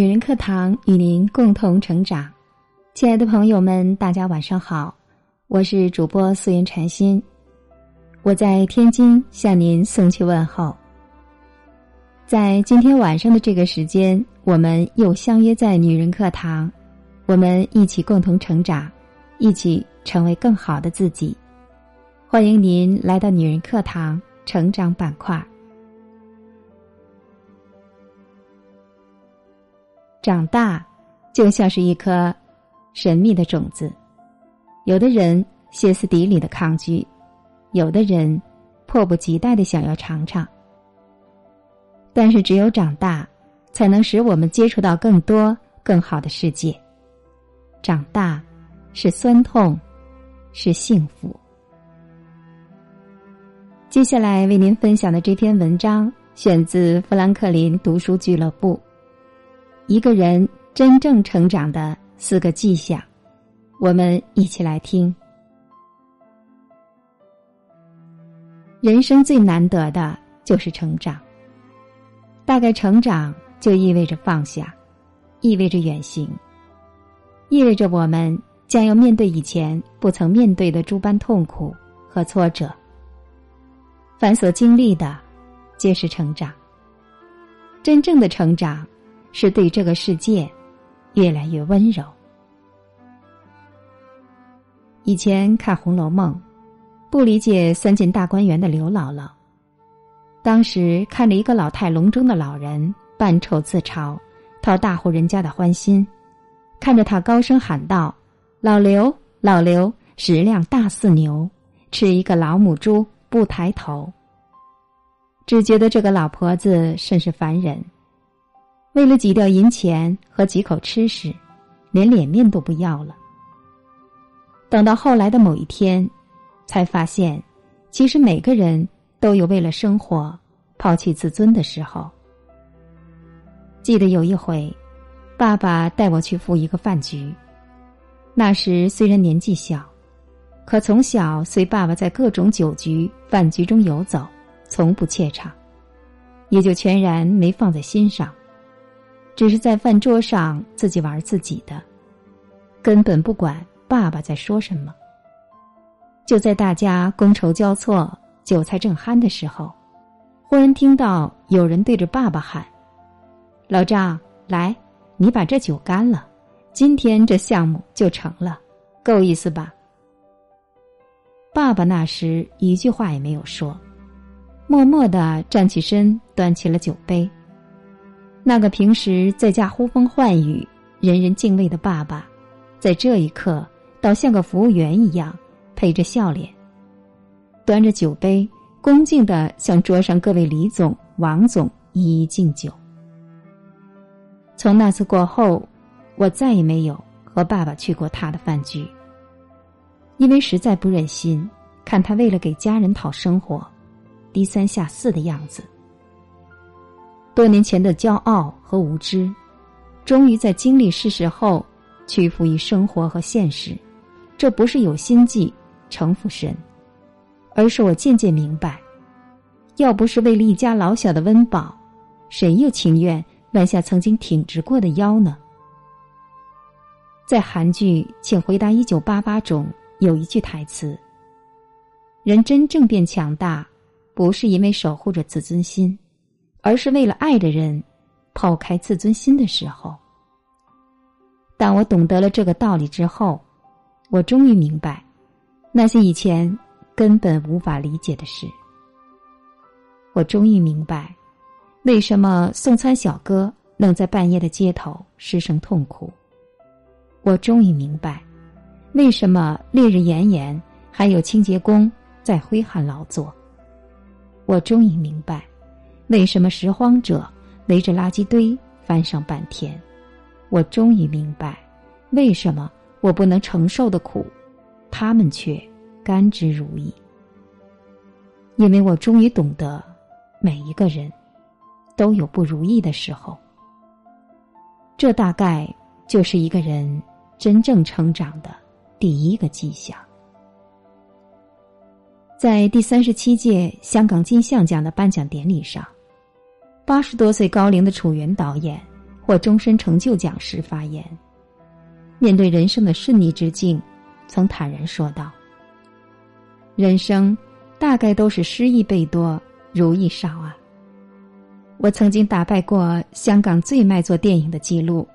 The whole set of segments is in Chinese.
女人课堂与您共同成长，亲爱的朋友们，大家晚上好，我是主播素颜禅心，我在天津向您送去问候。在今天晚上的这个时间，我们又相约在女人课堂，我们一起共同成长，一起成为更好的自己。欢迎您来到女人课堂成长板块。长大，就像是一颗神秘的种子，有的人歇斯底里的抗拒，有的人迫不及待的想要尝尝。但是，只有长大，才能使我们接触到更多更好的世界。长大，是酸痛，是幸福。接下来为您分享的这篇文章，选自富兰克林读书俱乐部。一个人真正成长的四个迹象，我们一起来听。人生最难得的就是成长。大概成长就意味着放下，意味着远行，意味着我们将要面对以前不曾面对的诸般痛苦和挫折。凡所经历的，皆是成长。真正的成长。是对这个世界越来越温柔。以前看《红楼梦》，不理解三进大观园的刘姥姥。当时看着一个老态龙钟的老人扮丑自嘲，讨大户人家的欢心，看着他高声喊道：“老刘，老刘，食量大似牛，吃一个老母猪不抬头。”只觉得这个老婆子甚是烦人。为了挤掉银钱和几口吃食，连脸面都不要了。等到后来的某一天，才发现，其实每个人都有为了生活抛弃自尊的时候。记得有一回，爸爸带我去赴一个饭局。那时虽然年纪小，可从小随爸爸在各种酒局、饭局中游走，从不怯场，也就全然没放在心上。只是在饭桌上自己玩自己的，根本不管爸爸在说什么。就在大家觥筹交错、酒菜正酣的时候，忽然听到有人对着爸爸喊：“老张，来，你把这酒干了，今天这项目就成了，够意思吧？”爸爸那时一句话也没有说，默默的站起身，端起了酒杯。那个平时在家呼风唤雨、人人敬畏的爸爸，在这一刻倒像个服务员一样，陪着笑脸，端着酒杯，恭敬的向桌上各位李总、王总一一敬酒。从那次过后，我再也没有和爸爸去过他的饭局，因为实在不忍心看他为了给家人讨生活，低三下四的样子。多年前的骄傲和无知，终于在经历世事后，屈服于生活和现实。这不是有心计、城府深，而是我渐渐明白，要不是为了一家老小的温饱，谁又情愿弯下曾经挺直过的腰呢？在韩剧《请回答一九八八》中有一句台词：“人真正变强大，不是因为守护着自尊心。”而是为了爱的人，抛开自尊心的时候。当我懂得了这个道理之后，我终于明白，那些以前根本无法理解的事。我终于明白，为什么送餐小哥能在半夜的街头失声痛哭。我终于明白，为什么烈日炎炎还有清洁工在挥汗劳作。我终于明白。为什么拾荒者围着垃圾堆翻上半天？我终于明白，为什么我不能承受的苦，他们却甘之如饴。因为我终于懂得，每一个人都有不如意的时候。这大概就是一个人真正成长的第一个迹象。在第三十七届香港金像奖的颁奖典礼上。八十多岁高龄的楚原导演获终身成就奖时发言，面对人生的顺逆之境，曾坦然说道：“人生大概都是失意倍多，如意少啊。我曾经打败过香港最卖座电影的记录，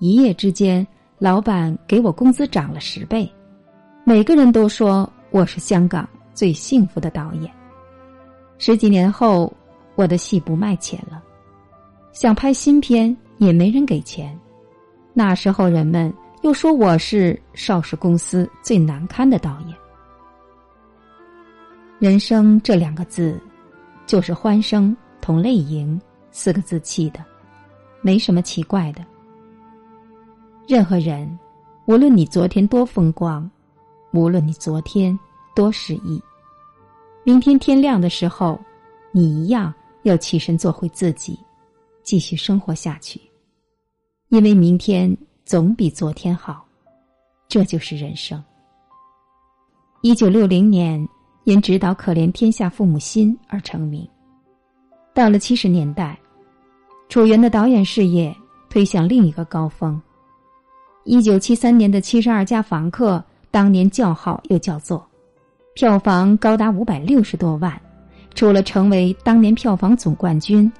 一夜之间，老板给我工资涨了十倍，每个人都说我是香港最幸福的导演。十几年后，我的戏不卖钱了。”想拍新片也没人给钱，那时候人们又说我是邵氏公司最难堪的导演。人生这两个字，就是欢声同泪盈四个字气的，没什么奇怪的。任何人，无论你昨天多风光，无论你昨天多失意，明天天亮的时候，你一样要起身做回自己。继续生活下去，因为明天总比昨天好，这就是人生。一九六零年，因执导《可怜天下父母心》而成名。到了七十年代，楚原的导演事业推向另一个高峰。一九七三年的《七十二家房客》当年叫好又叫座，票房高达五百六十多万，除了成为当年票房总冠军。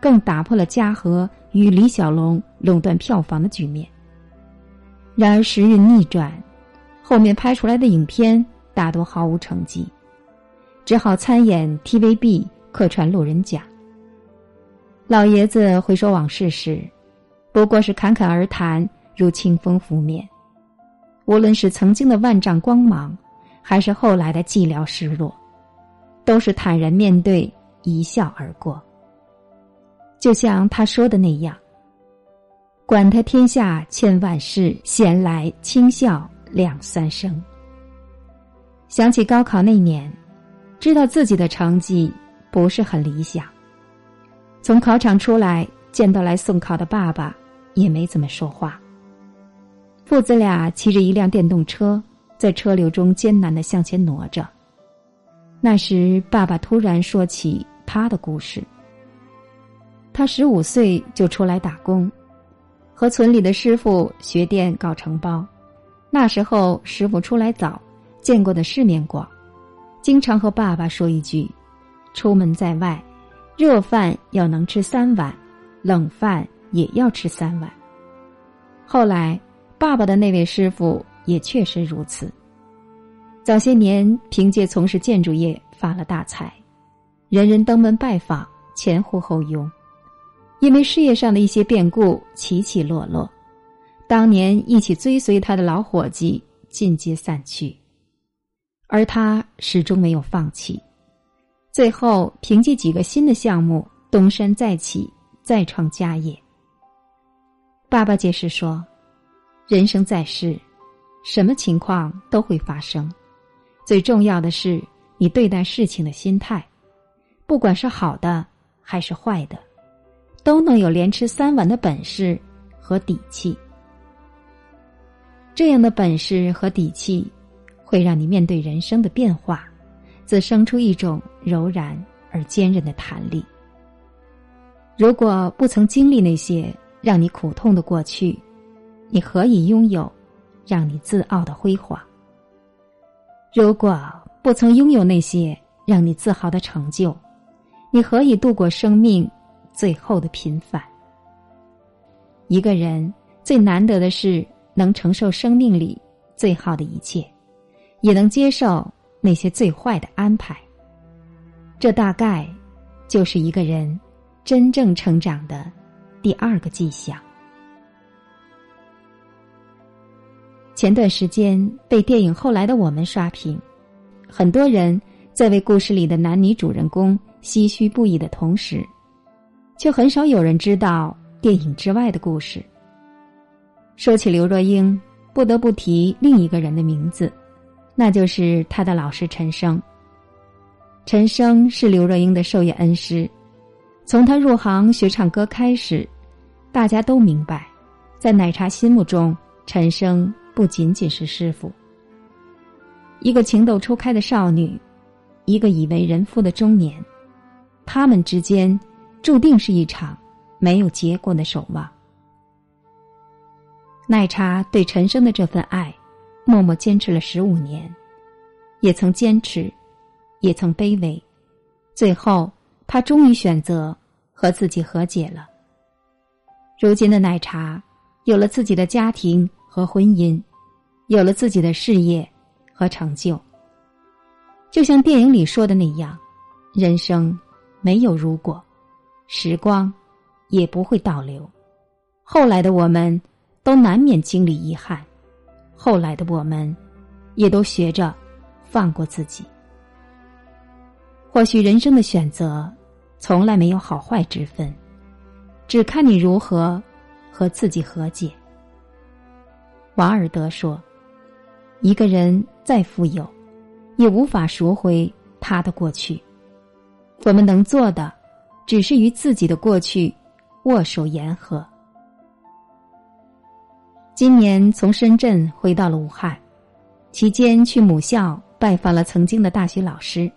更打破了嘉禾与李小龙垄断票房的局面。然而时运逆转，后面拍出来的影片大多毫无成绩，只好参演 TVB 客串路人甲。老爷子回首往事时，不过是侃侃而谈，如清风拂面。无论是曾经的万丈光芒，还是后来的寂寥失落，都是坦然面对，一笑而过。就像他说的那样，管他天下千万事，闲来轻笑两三声。想起高考那年，知道自己的成绩不是很理想。从考场出来，见到来送考的爸爸，也没怎么说话。父子俩骑着一辆电动车，在车流中艰难的向前挪着。那时，爸爸突然说起他的故事。他十五岁就出来打工，和村里的师傅学店搞承包。那时候师傅出来早，见过的世面广，经常和爸爸说一句：“出门在外，热饭要能吃三碗，冷饭也要吃三碗。”后来，爸爸的那位师傅也确实如此。早些年凭借从事建筑业发了大财，人人登门拜访，前呼后拥。因为事业上的一些变故，起起落落，当年一起追随他的老伙计尽皆散去，而他始终没有放弃，最后凭借几个新的项目东山再起，再创家业。爸爸解释说：“人生在世，什么情况都会发生，最重要的是你对待事情的心态，不管是好的还是坏的。”都能有连吃三碗的本事和底气，这样的本事和底气，会让你面对人生的变化，滋生出一种柔然而坚韧的弹力。如果不曾经历那些让你苦痛的过去，你何以拥有让你自傲的辉煌？如果不曾拥有那些让你自豪的成就，你何以度过生命？最后的平凡。一个人最难得的是能承受生命里最好的一切，也能接受那些最坏的安排。这大概就是一个人真正成长的第二个迹象。前段时间被电影《后来的我们》刷屏，很多人在为故事里的男女主人公唏嘘不已的同时。却很少有人知道电影之外的故事。说起刘若英，不得不提另一个人的名字，那就是她的老师陈升。陈升是刘若英的授业恩师，从他入行学唱歌开始，大家都明白，在奶茶心目中，陈升不仅仅是师傅。一个情窦初开的少女，一个已为人夫的中年，他们之间。注定是一场没有结果的守望。奶茶对陈生的这份爱，默默坚持了十五年，也曾坚持，也曾卑微，最后他终于选择和自己和解了。如今的奶茶，有了自己的家庭和婚姻，有了自己的事业和成就。就像电影里说的那样，人生没有如果，时光也不会倒流。后来的我们。都难免经历遗憾，后来的我们，也都学着放过自己。或许人生的选择从来没有好坏之分，只看你如何和自己和解。瓦尔德说：“一个人再富有，也无法赎回他的过去。我们能做的，只是与自己的过去握手言和。”今年从深圳回到了武汉，期间去母校拜访了曾经的大学老师，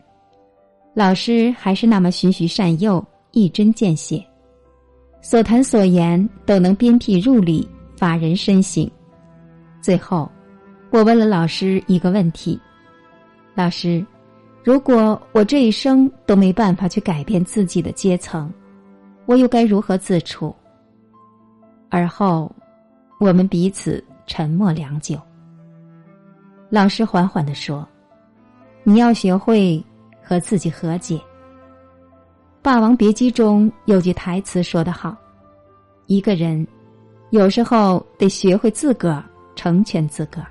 老师还是那么循循善诱、一针见血，所谈所言都能鞭辟入里、发人深省。最后，我问了老师一个问题：“老师，如果我这一生都没办法去改变自己的阶层，我又该如何自处？”而后。我们彼此沉默良久。老师缓缓的说：“你要学会和自己和解。”《霸王别姬》中有句台词说得好：“一个人有时候得学会自个儿成全自个儿。”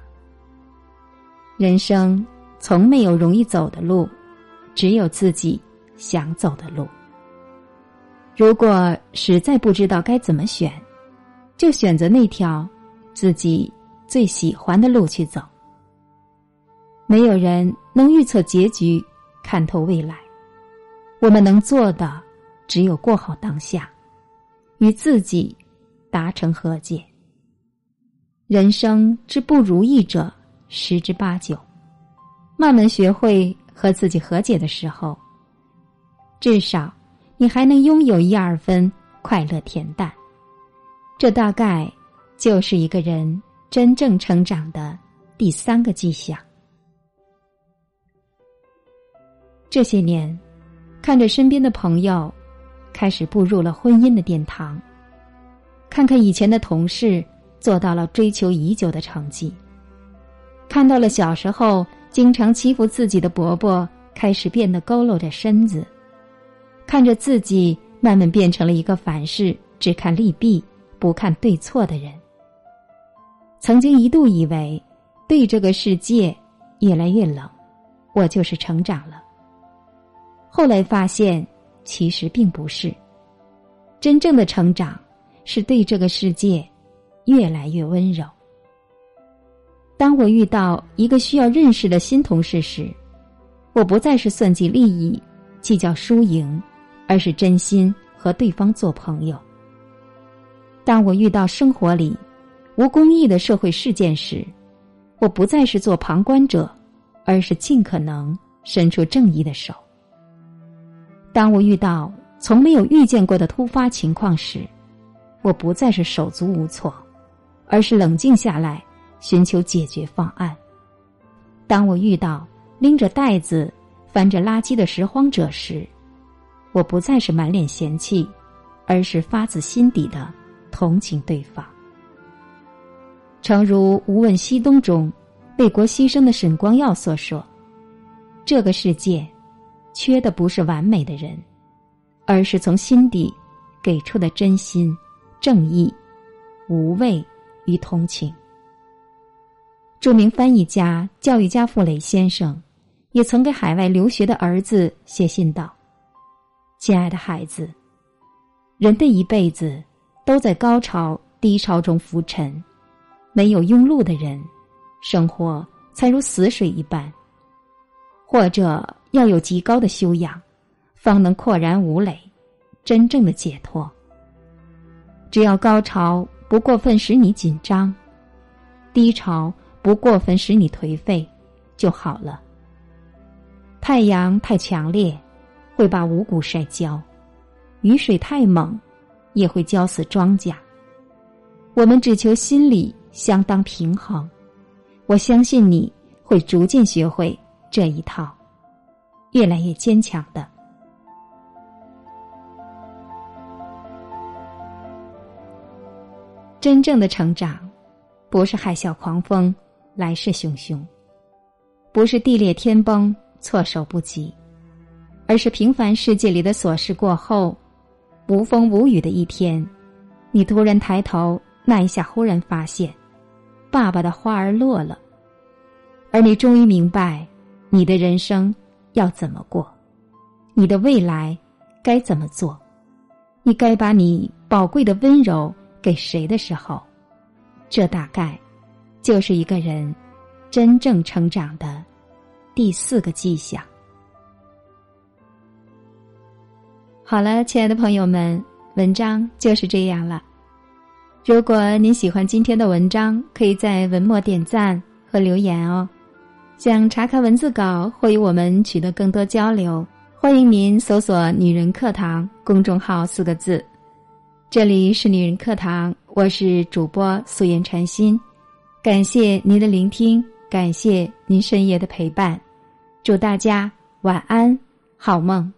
人生从没有容易走的路，只有自己想走的路。如果实在不知道该怎么选。就选择那条自己最喜欢的路去走。没有人能预测结局，看透未来。我们能做的只有过好当下，与自己达成和解。人生之不如意者十之八九，慢慢学会和自己和解的时候，至少你还能拥有一二分快乐恬淡。这大概就是一个人真正成长的第三个迹象。这些年，看着身边的朋友开始步入了婚姻的殿堂，看看以前的同事做到了追求已久的成绩，看到了小时候经常欺负自己的伯伯开始变得佝偻着身子，看着自己慢慢变成了一个凡事只看利弊。不看对错的人，曾经一度以为对这个世界越来越冷，我就是成长了。后来发现，其实并不是。真正的成长是对这个世界越来越温柔。当我遇到一个需要认识的新同事时，我不再是算计利益、计较输赢，而是真心和对方做朋友。当我遇到生活里无公义的社会事件时，我不再是做旁观者，而是尽可能伸出正义的手。当我遇到从没有遇见过的突发情况时，我不再是手足无措，而是冷静下来寻求解决方案。当我遇到拎着袋子翻着垃圾的拾荒者时，我不再是满脸嫌弃，而是发自心底的。同情对方，诚如《无问西东》中为国牺牲的沈光耀所说：“这个世界缺的不是完美的人，而是从心底给出的真心、正义、无畏与同情。”著名翻译家、教育家傅雷先生也曾给海外留学的儿子写信道：“亲爱的孩子，人的一辈子。”都在高潮低潮中浮沉，没有庸碌的人，生活才如死水一般。或者要有极高的修养，方能阔然无累，真正的解脱。只要高潮不过分使你紧张，低潮不过分使你颓废，就好了。太阳太强烈，会把五谷晒焦；雨水太猛。也会浇死庄稼。我们只求心里相当平衡。我相信你会逐渐学会这一套，越来越坚强的。真正的成长，不是海啸狂风来势汹汹，不是地裂天崩措手不及，而是平凡世界里的琐事过后，无风无雨的一天，你突然抬头，那一下忽然发现。爸爸的花儿落了，而你终于明白，你的人生要怎么过，你的未来该怎么做，你该把你宝贵的温柔给谁的时候，这大概就是一个人真正成长的第四个迹象。好了，亲爱的朋友们，文章就是这样了。如果您喜欢今天的文章，可以在文末点赞和留言哦。想查看文字稿或与我们取得更多交流，欢迎您搜索“女人课堂”公众号四个字。这里是女人课堂，我是主播素颜禅心，感谢您的聆听，感谢您深夜的陪伴，祝大家晚安，好梦。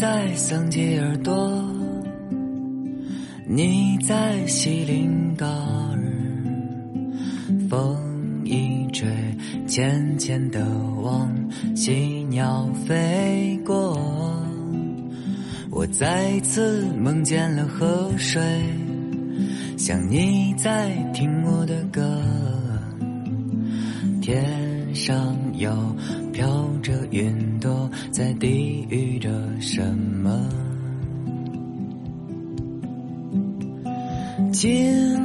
在桑吉尔多，你在锡林嘎尔，风一吹，浅浅的往喜鸟飞过。我再次梦见了河水，像你在听我的歌，天上有。飘着云朵，在低语着什么？今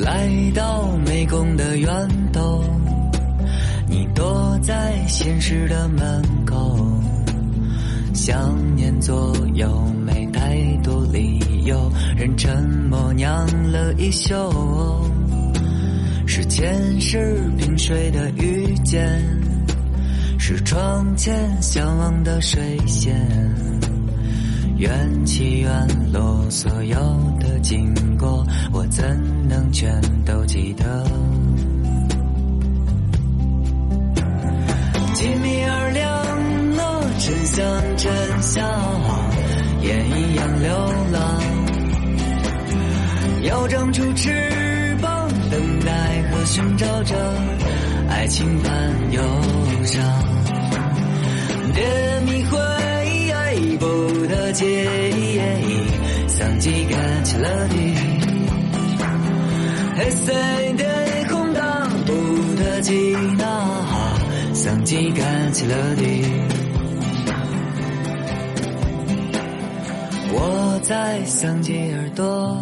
来到美工的源头，你躲在现实的门口。想念左右，没太多理由，人沉默酿了一宿。是前世萍水的遇见，是窗前相望的水仙。缘起缘落，所有的经过，我怎能全都记得？吉米尔亮了，真相真相，烟一样流浪，要长出翅膀，等待和寻找着爱情般忧伤，别迷惑。记忆，桑吉干起了地，黑色的空荡不得吉那，桑吉干起了地。我在桑吉尔多，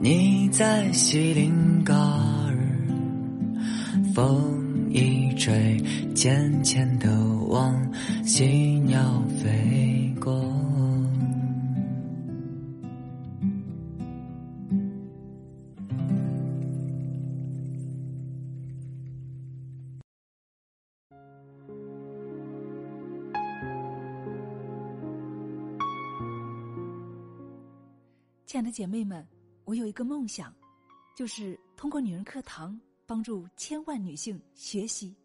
你在西林嘎尔，风一吹，渐渐的往喜鸟飞。过。亲爱的姐妹们，我有一个梦想，就是通过女人课堂帮助千万女性学习